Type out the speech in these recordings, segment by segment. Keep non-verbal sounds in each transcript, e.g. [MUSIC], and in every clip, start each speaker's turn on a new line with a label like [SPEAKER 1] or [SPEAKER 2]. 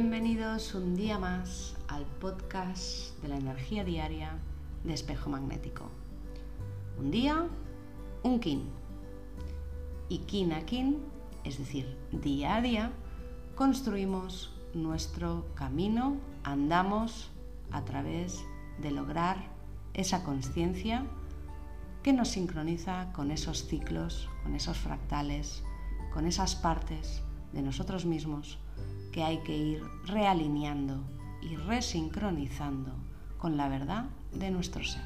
[SPEAKER 1] Bienvenidos un día más al podcast de la energía diaria de espejo magnético. Un día, un kin. Y kin a kin, es decir, día a día, construimos nuestro camino, andamos a través de lograr esa conciencia que nos sincroniza con esos ciclos, con esos fractales, con esas partes de nosotros mismos que hay que ir realineando y resincronizando con la verdad de nuestro ser.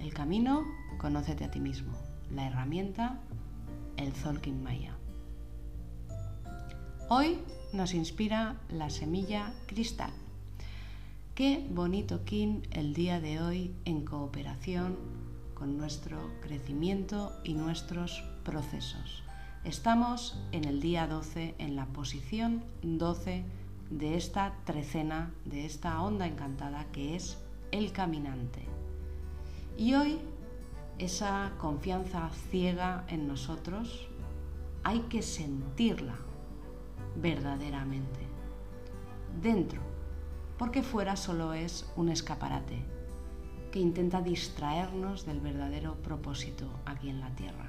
[SPEAKER 1] El camino, conócete a ti mismo. La herramienta, el Zolkin Maya. Hoy nos inspira la semilla cristal. Qué bonito kin el día de hoy en cooperación con nuestro crecimiento y nuestros procesos. Estamos en el día 12, en la posición 12 de esta trecena, de esta onda encantada que es el caminante. Y hoy esa confianza ciega en nosotros hay que sentirla verdaderamente, dentro, porque fuera solo es un escaparate que intenta distraernos del verdadero propósito aquí en la Tierra.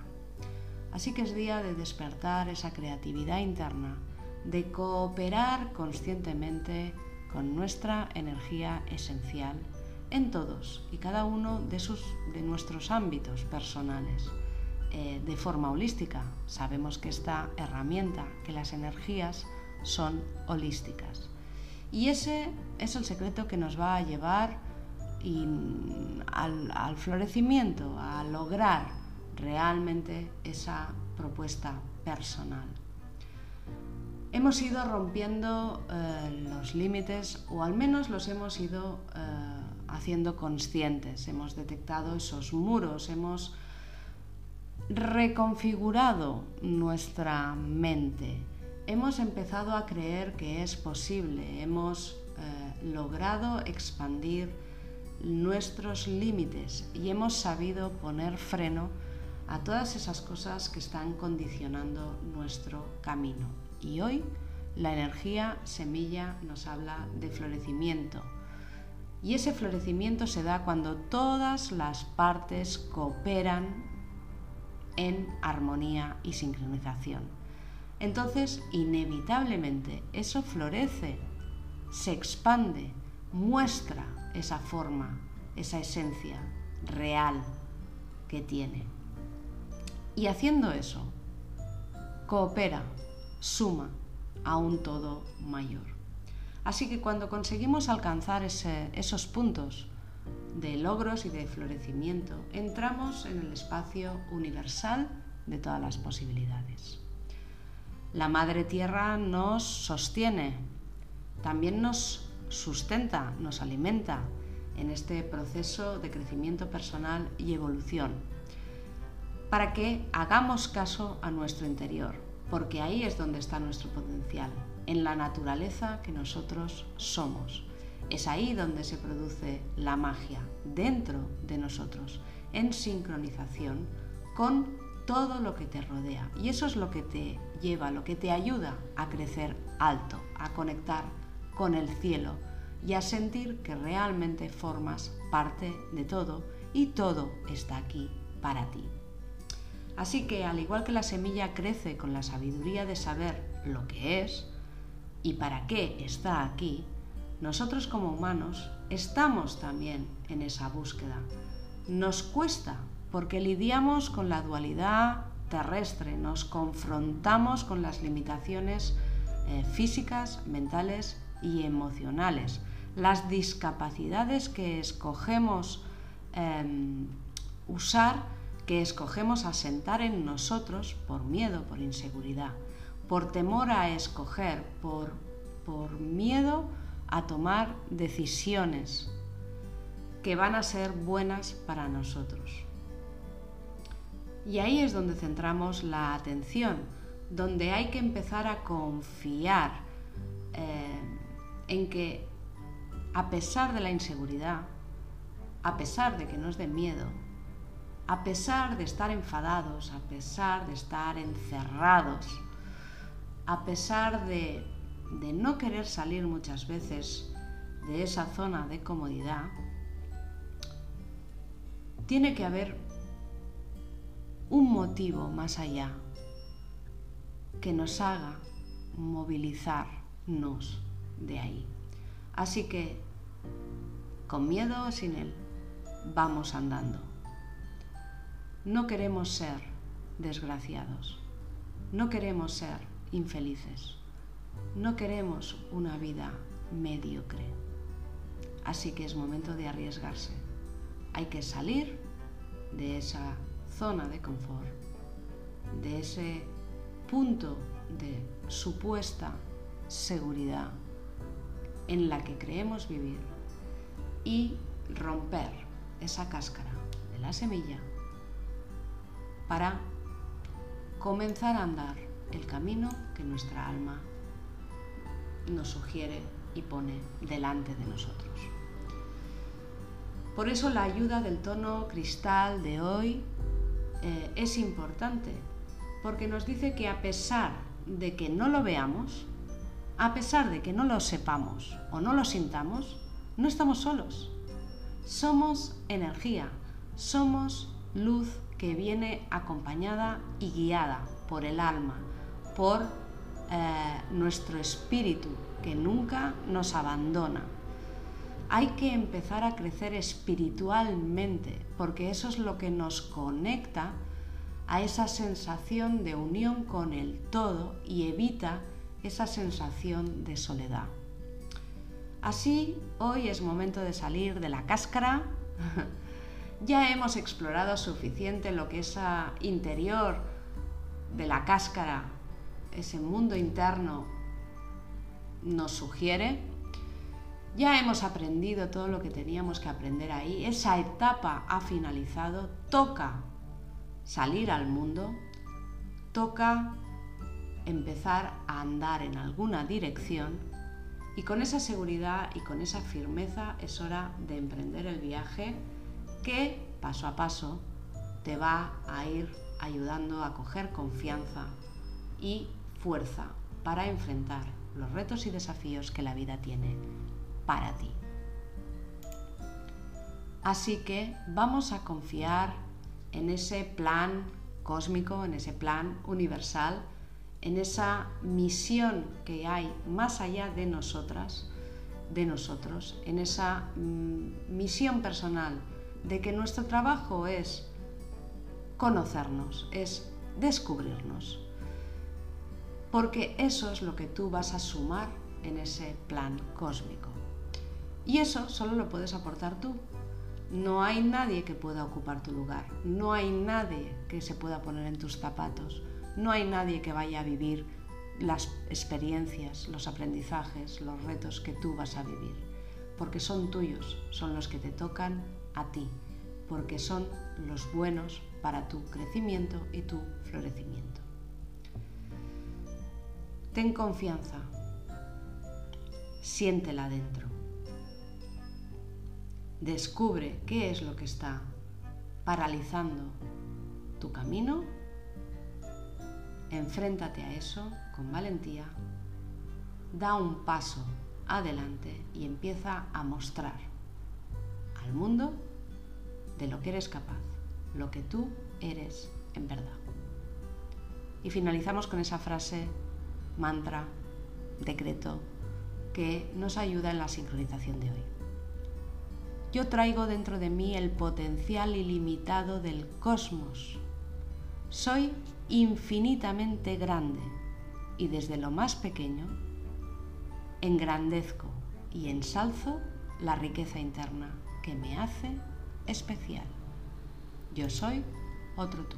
[SPEAKER 1] Así que es día de despertar esa creatividad interna, de cooperar conscientemente con nuestra energía esencial en todos y cada uno de, sus, de nuestros ámbitos personales. Eh, de forma holística. Sabemos que esta herramienta, que las energías son holísticas. Y ese es el secreto que nos va a llevar al florecimiento, a lograr realmente esa propuesta personal. Hemos ido rompiendo eh, los límites o al menos los hemos ido eh, haciendo conscientes, hemos detectado esos muros, hemos reconfigurado nuestra mente, hemos empezado a creer que es posible, hemos eh, logrado expandir nuestros límites y hemos sabido poner freno a todas esas cosas que están condicionando nuestro camino. Y hoy la energía semilla nos habla de florecimiento. Y ese florecimiento se da cuando todas las partes cooperan en armonía y sincronización. Entonces, inevitablemente, eso florece, se expande, muestra esa forma, esa esencia real que tiene. Y haciendo eso, coopera, suma a un todo mayor. Así que cuando conseguimos alcanzar esos puntos de logros y de florecimiento, entramos en el espacio universal de todas las posibilidades. La Madre Tierra nos sostiene, también nos sustenta, nos alimenta en este proceso de crecimiento personal y evolución para que hagamos caso a nuestro interior, porque ahí es donde está nuestro potencial, en la naturaleza que nosotros somos. Es ahí donde se produce la magia, dentro de nosotros, en sincronización con todo lo que te rodea. Y eso es lo que te lleva, lo que te ayuda a crecer alto, a conectar con el cielo y a sentir que realmente formas parte de todo y todo está aquí para ti. Así que al igual que la semilla crece con la sabiduría de saber lo que es y para qué está aquí, nosotros como humanos estamos también en esa búsqueda. Nos cuesta porque lidiamos con la dualidad terrestre, nos confrontamos con las limitaciones eh, físicas, mentales y emocionales, las discapacidades que escogemos em, usar que escogemos asentar en nosotros por miedo, por inseguridad, por temor a escoger, por, por miedo a tomar decisiones que van a ser buenas para nosotros. Y ahí es donde centramos la atención, donde hay que empezar a confiar eh, en que a pesar de la inseguridad, a pesar de que nos dé miedo, a pesar de estar enfadados, a pesar de estar encerrados, a pesar de no querer salir muchas veces de esa zona de comodidad, tiene que haber un motivo más allá que nos haga movilizarnos de ahí. Así que, con miedo o sin él, vamos andando. No queremos ser desgraciados, no queremos ser infelices, no queremos una vida mediocre. Así que es momento de arriesgarse. Hay que salir de esa zona de confort, de ese punto de supuesta seguridad en la que creemos vivir y romper esa cáscara de la semilla para comenzar a andar el camino que nuestra alma nos sugiere y pone delante de nosotros. Por eso la ayuda del tono cristal de hoy eh, es importante, porque nos dice que a pesar de que no lo veamos, a pesar de que no lo sepamos o no lo sintamos, no estamos solos. Somos energía, somos luz que viene acompañada y guiada por el alma, por eh, nuestro espíritu, que nunca nos abandona. Hay que empezar a crecer espiritualmente, porque eso es lo que nos conecta a esa sensación de unión con el todo y evita esa sensación de soledad. Así, hoy es momento de salir de la cáscara. [LAUGHS] ya hemos explorado suficiente lo que esa interior de la cáscara, ese mundo interno, nos sugiere. Ya hemos aprendido todo lo que teníamos que aprender ahí. Esa etapa ha finalizado. Toca salir al mundo. Toca empezar a andar en alguna dirección y con esa seguridad y con esa firmeza es hora de emprender el viaje que paso a paso te va a ir ayudando a coger confianza y fuerza para enfrentar los retos y desafíos que la vida tiene para ti. Así que vamos a confiar en ese plan cósmico, en ese plan universal, en esa misión que hay más allá de nosotras, de nosotros, en esa mm, misión personal de que nuestro trabajo es conocernos, es descubrirnos. Porque eso es lo que tú vas a sumar en ese plan cósmico. Y eso solo lo puedes aportar tú. No hay nadie que pueda ocupar tu lugar. No hay nadie que se pueda poner en tus zapatos. No hay nadie que vaya a vivir las experiencias, los aprendizajes, los retos que tú vas a vivir. Porque son tuyos, son los que te tocan a ti. Porque son los buenos para tu crecimiento y tu florecimiento. Ten confianza, siéntela dentro. Descubre qué es lo que está paralizando tu camino. Enfréntate a eso con valentía. Da un paso adelante y empieza a mostrar al mundo de lo que eres capaz, lo que tú eres en verdad. Y finalizamos con esa frase, mantra, decreto, que nos ayuda en la sincronización de hoy. Yo traigo dentro de mí el potencial ilimitado del cosmos. Soy infinitamente grande y desde lo más pequeño engrandezco y ensalzo la riqueza interna que me hace especial. Yo soy otro tú.